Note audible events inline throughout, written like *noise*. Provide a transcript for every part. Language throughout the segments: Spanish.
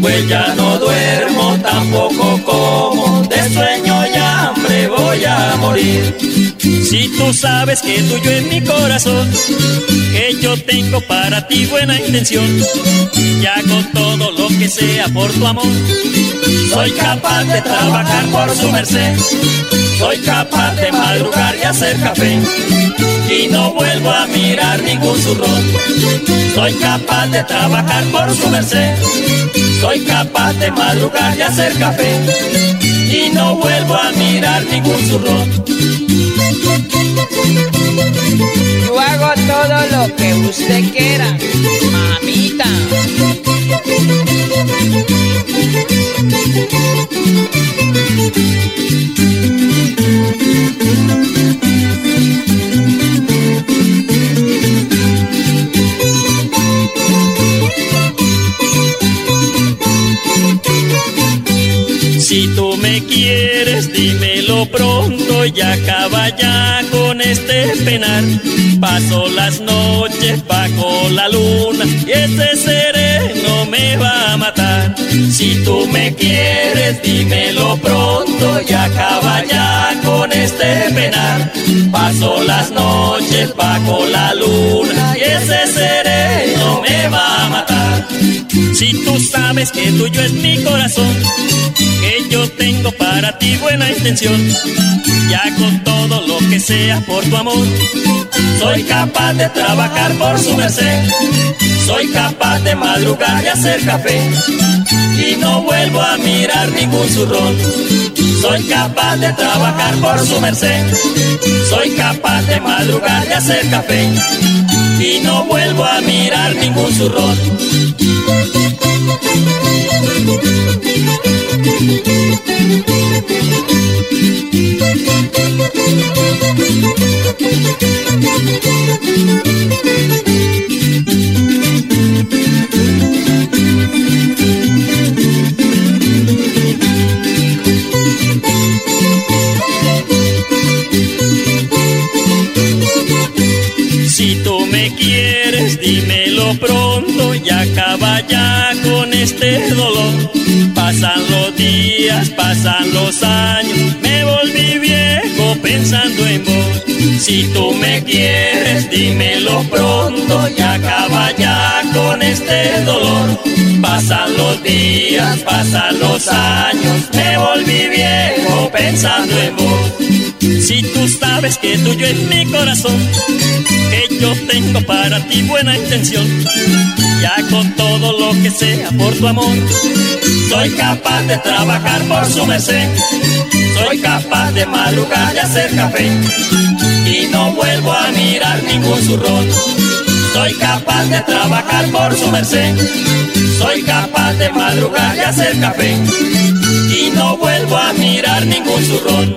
Pues ya no duermo tampoco como, de sueño y hambre voy a morir. Si tú sabes que tuyo es mi corazón, que yo tengo para ti buena intención, y hago todo lo que sea por tu amor. Soy capaz de trabajar por su merced, soy capaz de madrugar y hacer café, y no vuelvo a mirar ningún zurrón. Soy capaz de trabajar por su merced, soy capaz de madrugar y hacer café, y no vuelvo a mirar ningún zurrón. Yo hago todo lo que usted quiera, mamita. Si tú me quieres, dímelo pronto y acaba ya con este penar. Paso las noches bajo la luna y ese sereno me va a matar. Si tú me quieres, dímelo pronto y acaba ya con este penar. Paso las noches bajo la luna y ese sereno me va a matar. Si tú sabes que tuyo es mi corazón, que yo tengo para ti buena intención, ya con todo lo que sea por tu amor, soy capaz de trabajar por su merced, soy capaz de madrugar y hacer café, y no vuelvo a mirar ningún zurrón. Soy capaz de trabajar por su merced, soy capaz de madrugar y hacer café, y no vuelvo a mirar ningún zurrón. Si tú me quieres, dímelo pronto y acaba ya con este dolor. Pasan los días, pasan los años, me volví viejo pensando en vos. Si tú me quieres, dímelo pronto y acaba ya con este dolor. Pasan los días, pasan los años, me volví viejo pensando en vos. Si tú sabes que tuyo es mi corazón, que yo tengo para ti buena intención, ya con todo lo que sea por tu amor, soy capaz de trabajar por su merced, soy capaz de madrugar y hacer café, y no vuelvo a mirar ningún zurrón. Soy capaz de trabajar por su merced, soy capaz de madrugar y hacer café, y no vuelvo a mirar ningún zurrón.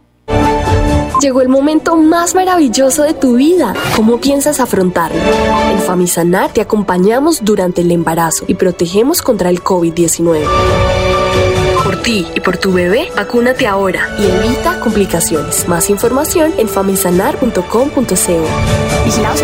Llegó el momento más maravilloso de tu vida. ¿Cómo piensas afrontarlo? En Famisanar te acompañamos durante el embarazo y protegemos contra el COVID-19. Por ti y por tu bebé, vacúnate ahora y evita complicaciones. Más información en famisanar.com.co. Vigilados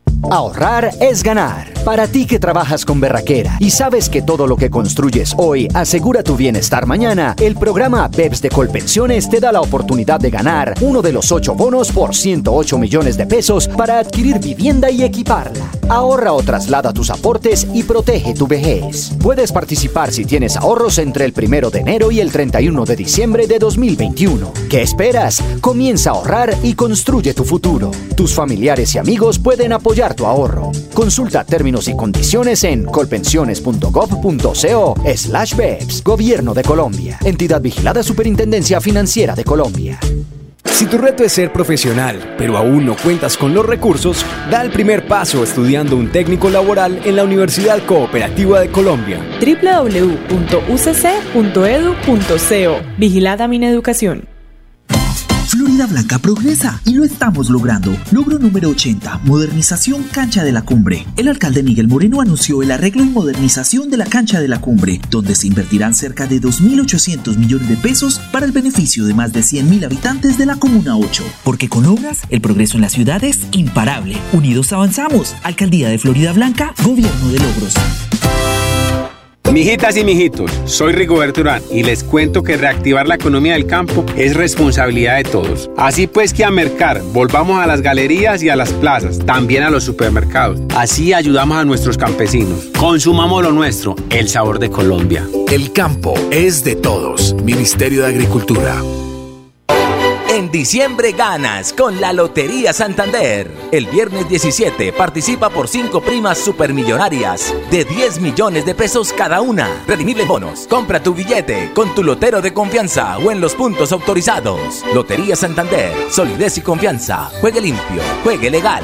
Ahorrar es ganar. Para ti que trabajas con Berraquera y sabes que todo lo que construyes hoy asegura tu bienestar mañana, el programa BEPS de Colpensiones te da la oportunidad de ganar uno de los ocho bonos por 108 millones de pesos para adquirir vivienda y equiparla. Ahorra o traslada tus aportes y protege tu vejez. Puedes participar si tienes ahorros entre el primero de enero y el 31 de diciembre de 2021. ¿Qué esperas? Comienza a ahorrar y construye tu futuro. Tus familiares y amigos pueden apoyar tu ahorro. Consulta términos y condiciones en colpensiones.gov.co slash BEPS. Gobierno de Colombia. Entidad vigilada Superintendencia Financiera de Colombia. Si tu reto es ser profesional, pero aún no cuentas con los recursos, da el primer paso estudiando un técnico laboral en la Universidad Cooperativa de Colombia. www.ucc.edu.co Vigilada Mineducación. Florida Blanca progresa y lo estamos logrando. Logro número 80, modernización cancha de la cumbre. El alcalde Miguel Moreno anunció el arreglo y modernización de la cancha de la cumbre, donde se invertirán cerca de 2.800 millones de pesos para el beneficio de más de 100.000 habitantes de la Comuna 8. Porque con obras, el progreso en la ciudad es imparable. Unidos avanzamos. Alcaldía de Florida Blanca, Gobierno de Logros. Mijitas y mijitos, soy Rigoberto Urán y les cuento que reactivar la economía del campo es responsabilidad de todos. Así pues que a mercar, volvamos a las galerías y a las plazas, también a los supermercados. Así ayudamos a nuestros campesinos. Consumamos lo nuestro, el sabor de Colombia. El campo es de todos. Ministerio de Agricultura. Diciembre ganas con la Lotería Santander. El viernes 17 participa por 5 primas supermillonarias de 10 millones de pesos cada una. Redimible bonos. Compra tu billete con tu lotero de confianza o en los puntos autorizados. Lotería Santander. Solidez y confianza. Juegue limpio. Juegue legal.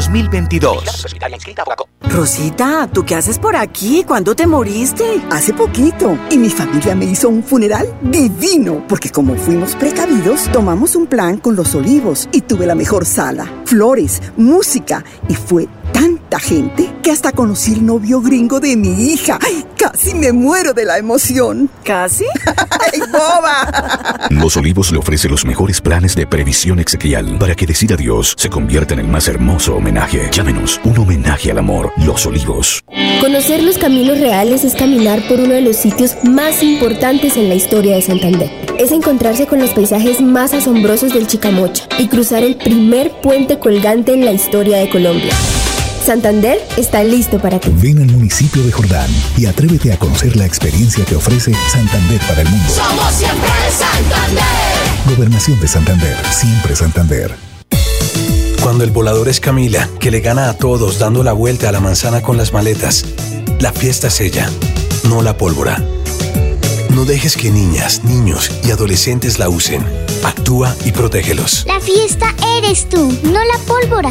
2022. Rosita, ¿tú qué haces por aquí? ¿Cuándo te moriste? Hace poquito. Y mi familia me hizo un funeral divino, porque como fuimos precavidos, tomamos un plan con los olivos y tuve la mejor sala, flores, música y fue tanta gente que hasta conocí el novio gringo de mi hija. ¡Ay, casi me muero de la emoción! ¿Casi? *laughs* ¡Ay, boba! Los Olivos le ofrece los mejores planes de previsión exequial para que decida Dios se convierta en el más hermoso homenaje. Llámenos un homenaje al amor. Los Olivos. Conocer los caminos reales es caminar por uno de los sitios más importantes en la historia de Santander. Es encontrarse con los paisajes más asombrosos del Chicamocha y cruzar el primer puente colgante en la historia de Colombia. Santander está listo para ti. Ven al municipio de Jordán y atrévete a conocer la experiencia que ofrece Santander para el mundo. Somos siempre Santander. Gobernación de Santander, siempre Santander. Cuando el volador es Camila, que le gana a todos dando la vuelta a la manzana con las maletas, la fiesta es ella, no la pólvora. No dejes que niñas, niños y adolescentes la usen. Actúa y protégelos. La fiesta eres tú, no la pólvora.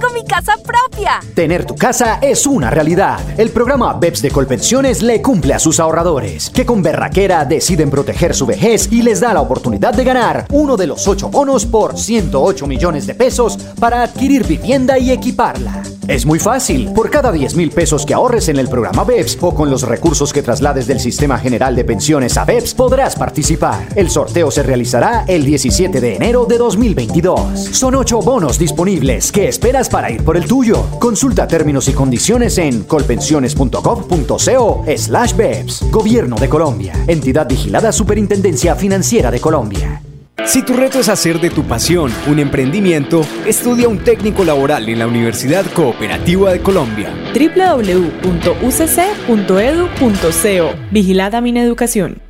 tengo mi casa propia! Tener tu casa es una realidad. El programa BEPS de Colpensiones le cumple a sus ahorradores, que con berraquera deciden proteger su vejez y les da la oportunidad de ganar uno de los ocho bonos por 108 millones de pesos para adquirir vivienda y equiparla. Es muy fácil. Por cada 10 mil pesos que ahorres en el programa BEPS o con los recursos que traslades del Sistema General de Pensiones a BEPS, podrás participar. El sorteo se realizará el 17 de enero de 2022. Son ocho bonos disponibles. ¿Qué esperas para ir por el tuyo? Consulta términos y condiciones en colpensiones.gov.co slash BEPS. Gobierno de Colombia. Entidad vigilada Superintendencia Financiera de Colombia. Si tu reto es hacer de tu pasión un emprendimiento, estudia un técnico laboral en la Universidad Cooperativa de Colombia. www.ucc.edu.co Vigilada Mineducación.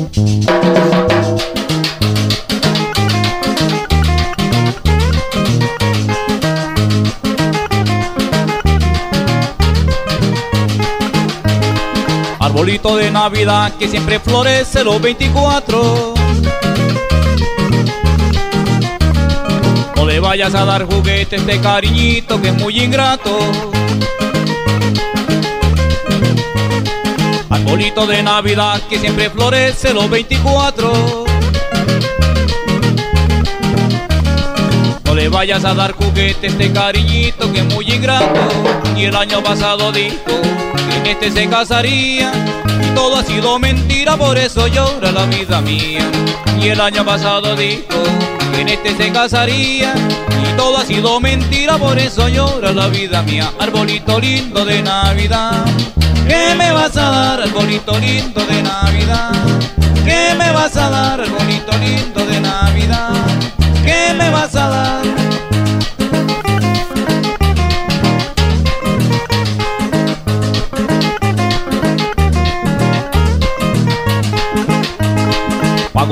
Arbolito de Navidad que siempre florece los 24. No le vayas a dar juguete este cariñito que es muy ingrato. Arbolito de Navidad que siempre florece los 24. No le vayas a dar juguete este cariñito que es muy ingrato. Y el año pasado dijo que en este se casaría. Todo ha sido mentira, por eso llora la vida mía. Y el año pasado dijo que en este se casaría. Y todo ha sido mentira, por eso llora la vida mía. Arbolito lindo de Navidad. ¿Qué me vas a dar, arbolito lindo de Navidad? ¿Qué me vas a dar, arbolito lindo de Navidad? ¿Qué me vas a dar?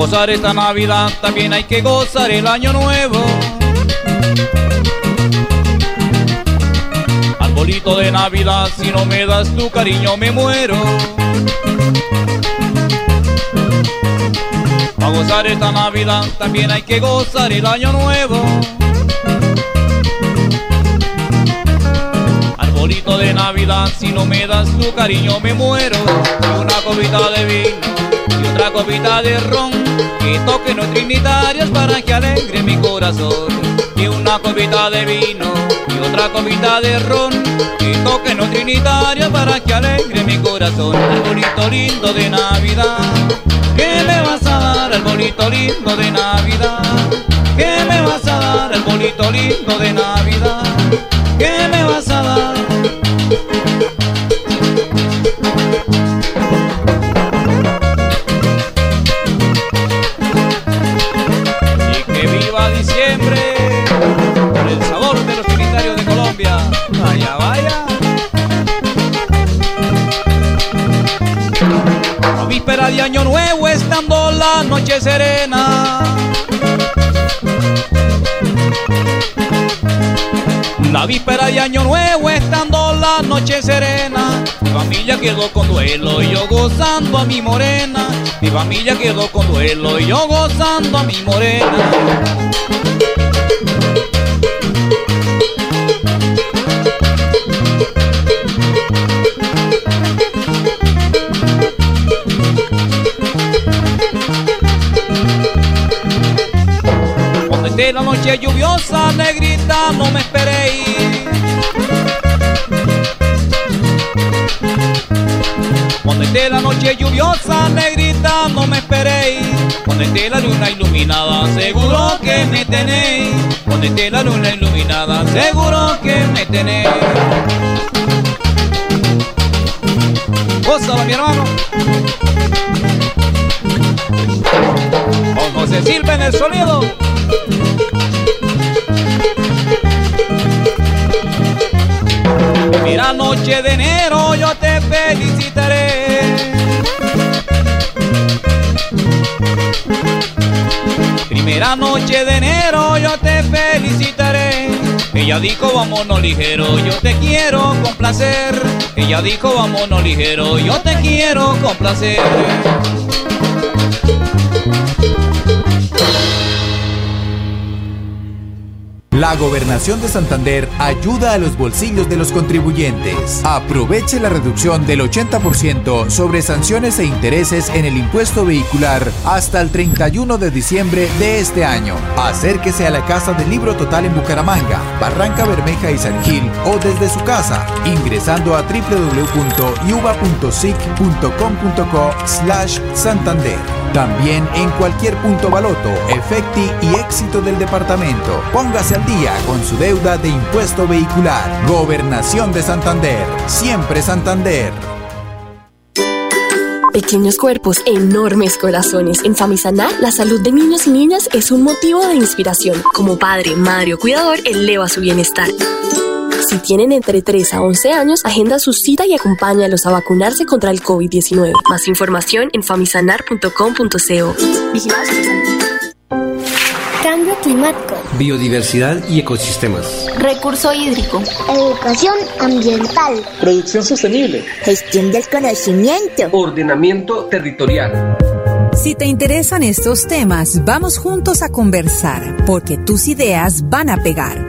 Gozar esta Navidad también hay que gozar el año nuevo. Arbolito de Navidad, si no me das tu cariño me muero. Para gozar esta Navidad también hay que gozar el año nuevo. Arbolito de Navidad, si no me das tu cariño me muero. Una copita de vino otra copita de ron. Y toque no trinitarios para que alegre mi corazón. Y una copita de vino y otra copita de ron. Y toque no trinitarios para que alegre mi corazón. Arbolito lindo de Navidad. ¿Qué me vas a dar, arbolito lindo de Navidad? ¿Qué me vas a dar, arbolito lindo de Navidad? ¿Qué me vas a dar? Víspera de año nuevo, estando la noche serena, mi familia quedó con duelo y yo gozando a mi morena. Mi familia quedó con duelo y yo gozando a mi morena. Esté la noche lluviosa, negrita, no me esperéis. Cuando esté la noche lluviosa, negrita, no me esperéis. Cuando esté la luna iluminada, seguro que me tenéis. Cuando esté la luna iluminada, seguro que me tenéis. Gózalo, mi hermano. José Silva en el sonido. Mira noche de enero yo Primera noche de enero yo te felicitaré. Ella dijo vámonos ligero, yo te quiero complacer. Ella dijo vámonos ligero, yo te quiero complacer. La Gobernación de Santander ayuda a los bolsillos de los contribuyentes. Aproveche la reducción del 80% sobre sanciones e intereses en el impuesto vehicular hasta el 31 de diciembre de este año. Acérquese a la Casa del Libro Total en Bucaramanga, Barranca Bermeja y San Gil o desde su casa ingresando a www.yuba.sic.com.co slash Santander. También en cualquier punto baloto, efecti y éxito del departamento. Póngase al día con su deuda de impuesto vehicular. Gobernación de Santander. Siempre Santander. Pequeños cuerpos, enormes corazones. En Famisanar, la salud de niños y niñas es un motivo de inspiración. Como padre, madre o cuidador, eleva su bienestar. Si tienen entre 3 a 11 años, agenda su cita y acompáñalos a vacunarse contra el COVID-19. Más información en famisanar.com.co. Cambio climático. Biodiversidad y ecosistemas. Recurso hídrico. Educación ambiental. Producción sostenible. Gestión del conocimiento. Ordenamiento territorial. Si te interesan estos temas, vamos juntos a conversar, porque tus ideas van a pegar.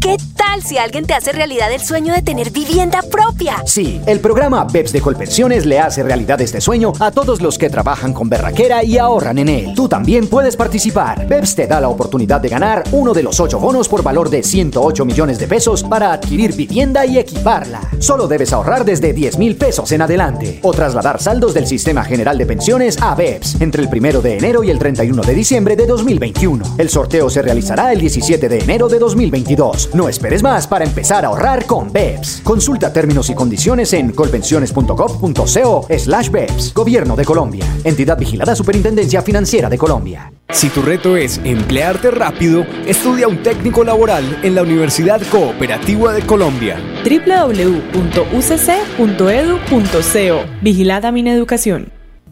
¿Qué tal si alguien te hace realidad el sueño de tener vivienda propia? Sí, el programa BEPS de Colpensiones le hace realidad este sueño a todos los que trabajan con berraquera y ahorran en él. Tú también puedes participar. BEPS te da la oportunidad de ganar uno de los ocho bonos por valor de 108 millones de pesos para adquirir vivienda y equiparla. Solo debes ahorrar desde 10 mil pesos en adelante o trasladar saldos del Sistema General de Pensiones a BEPS entre el primero de enero y el 31 de diciembre de 2021. El sorteo se realizará el 17 de enero de 2022. No esperes más para empezar a ahorrar con BEPS. Consulta términos y condiciones en colpensiones.gov.co slash BEPS. Gobierno de Colombia. Entidad vigilada Superintendencia Financiera de Colombia. Si tu reto es emplearte rápido, estudia un técnico laboral en la Universidad Cooperativa de Colombia. www.ucc.edu.co Vigilada Mineducación.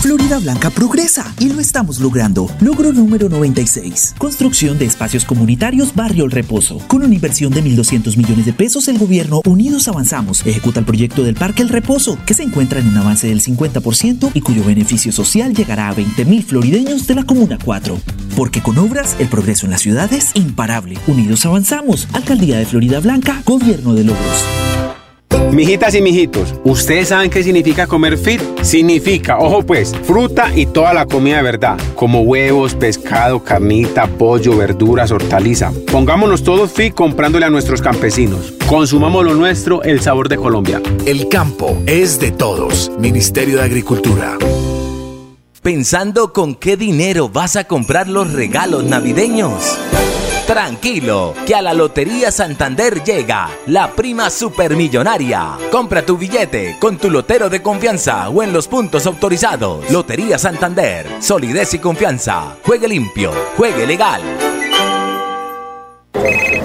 Florida Blanca progresa y lo estamos logrando. Logro número 96. Construcción de espacios comunitarios Barrio El Reposo. Con una inversión de 1.200 millones de pesos, el gobierno Unidos Avanzamos ejecuta el proyecto del Parque El Reposo, que se encuentra en un avance del 50% y cuyo beneficio social llegará a 20.000 florideños de la Comuna 4. Porque con obras, el progreso en la ciudad es imparable. Unidos Avanzamos. Alcaldía de Florida Blanca, Gobierno de Logros. Mijitas y mijitos, ¿ustedes saben qué significa comer fit? Significa, ojo pues, fruta y toda la comida de verdad, como huevos, pescado, carnita, pollo, verduras, hortaliza. Pongámonos todos fit comprándole a nuestros campesinos. Consumamos lo nuestro, el sabor de Colombia. El campo es de todos. Ministerio de Agricultura. pensando con qué dinero vas a comprar los regalos navideños. Tranquilo, que a la Lotería Santander llega la prima supermillonaria. Compra tu billete con tu lotero de confianza o en los puntos autorizados. Lotería Santander, solidez y confianza. Juegue limpio, juegue legal.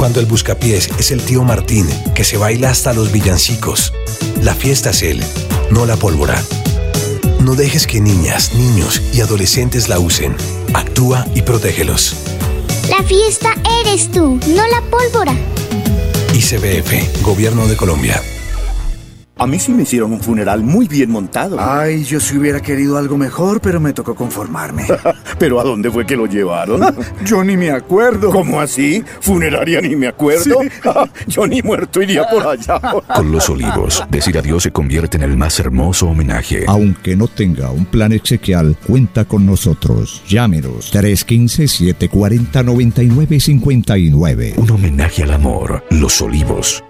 Cuando el buscapiés es el tío Martín, que se baila hasta los villancicos. La fiesta es él, no la pólvora. No dejes que niñas, niños y adolescentes la usen. Actúa y protégelos. La fiesta eres tú, no la pólvora. ICBF, Gobierno de Colombia. A mí sí me hicieron un funeral muy bien montado. Ay, yo sí hubiera querido algo mejor, pero me tocó conformarme. *laughs* ¿Pero a dónde fue que lo llevaron? *laughs* yo ni me acuerdo. ¿Cómo así? ¿Funeraria ni me acuerdo? *laughs* yo ni muerto iría por allá. Con los olivos, decir adiós se convierte en el más hermoso homenaje. Aunque no tenga un plan exequial, cuenta con nosotros. Llámenos 315-740-9959. Un homenaje al amor. Los olivos.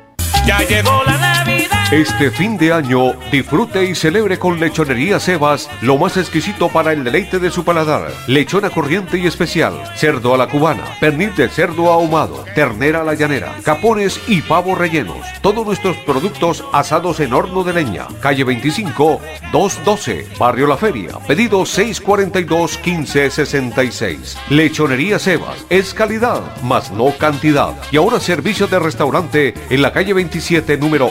Ya llegó la. Este fin de año, disfrute y celebre con Lechonería Sebas lo más exquisito para el deleite de su paladar. Lechona corriente y especial, cerdo a la cubana, pernil de cerdo ahumado, ternera a la llanera, capones y pavos rellenos. Todos nuestros productos asados en horno de leña. Calle 25, 212, Barrio La Feria. Pedido 642-1566. Lechonería Sebas es calidad, más no cantidad. Y ahora servicio de restaurante en la calle 27, número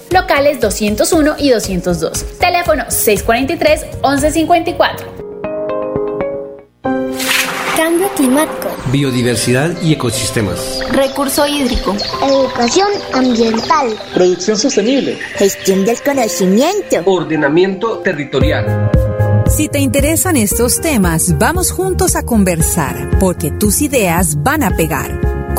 Locales 201 y 202. Teléfono 643-1154. Cambio climático. Biodiversidad y ecosistemas. Recurso hídrico. Educación ambiental. Producción sostenible. Gestión del conocimiento. Ordenamiento territorial. Si te interesan estos temas, vamos juntos a conversar, porque tus ideas van a pegar.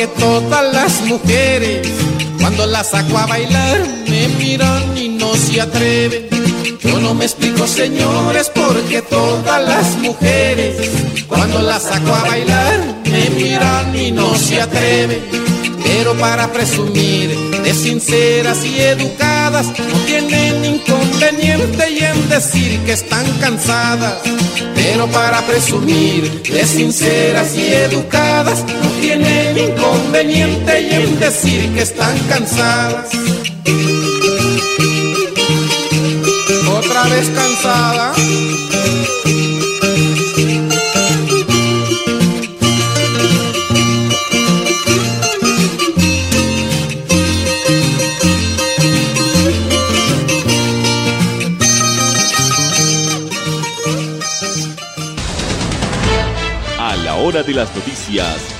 Porque todas las mujeres, cuando las saco a bailar, me miran y no se atreven. Yo no me explico, señores, porque todas las mujeres, cuando las saco a bailar, me miran y no se atreven. Pero para presumir de sinceras y educadas, no tienen inconveniente y en decir que están cansadas. Pero para presumir de sinceras y educadas, no tienen inconveniente y en decir que están cansadas. Otra vez cansada. hora de las noticias,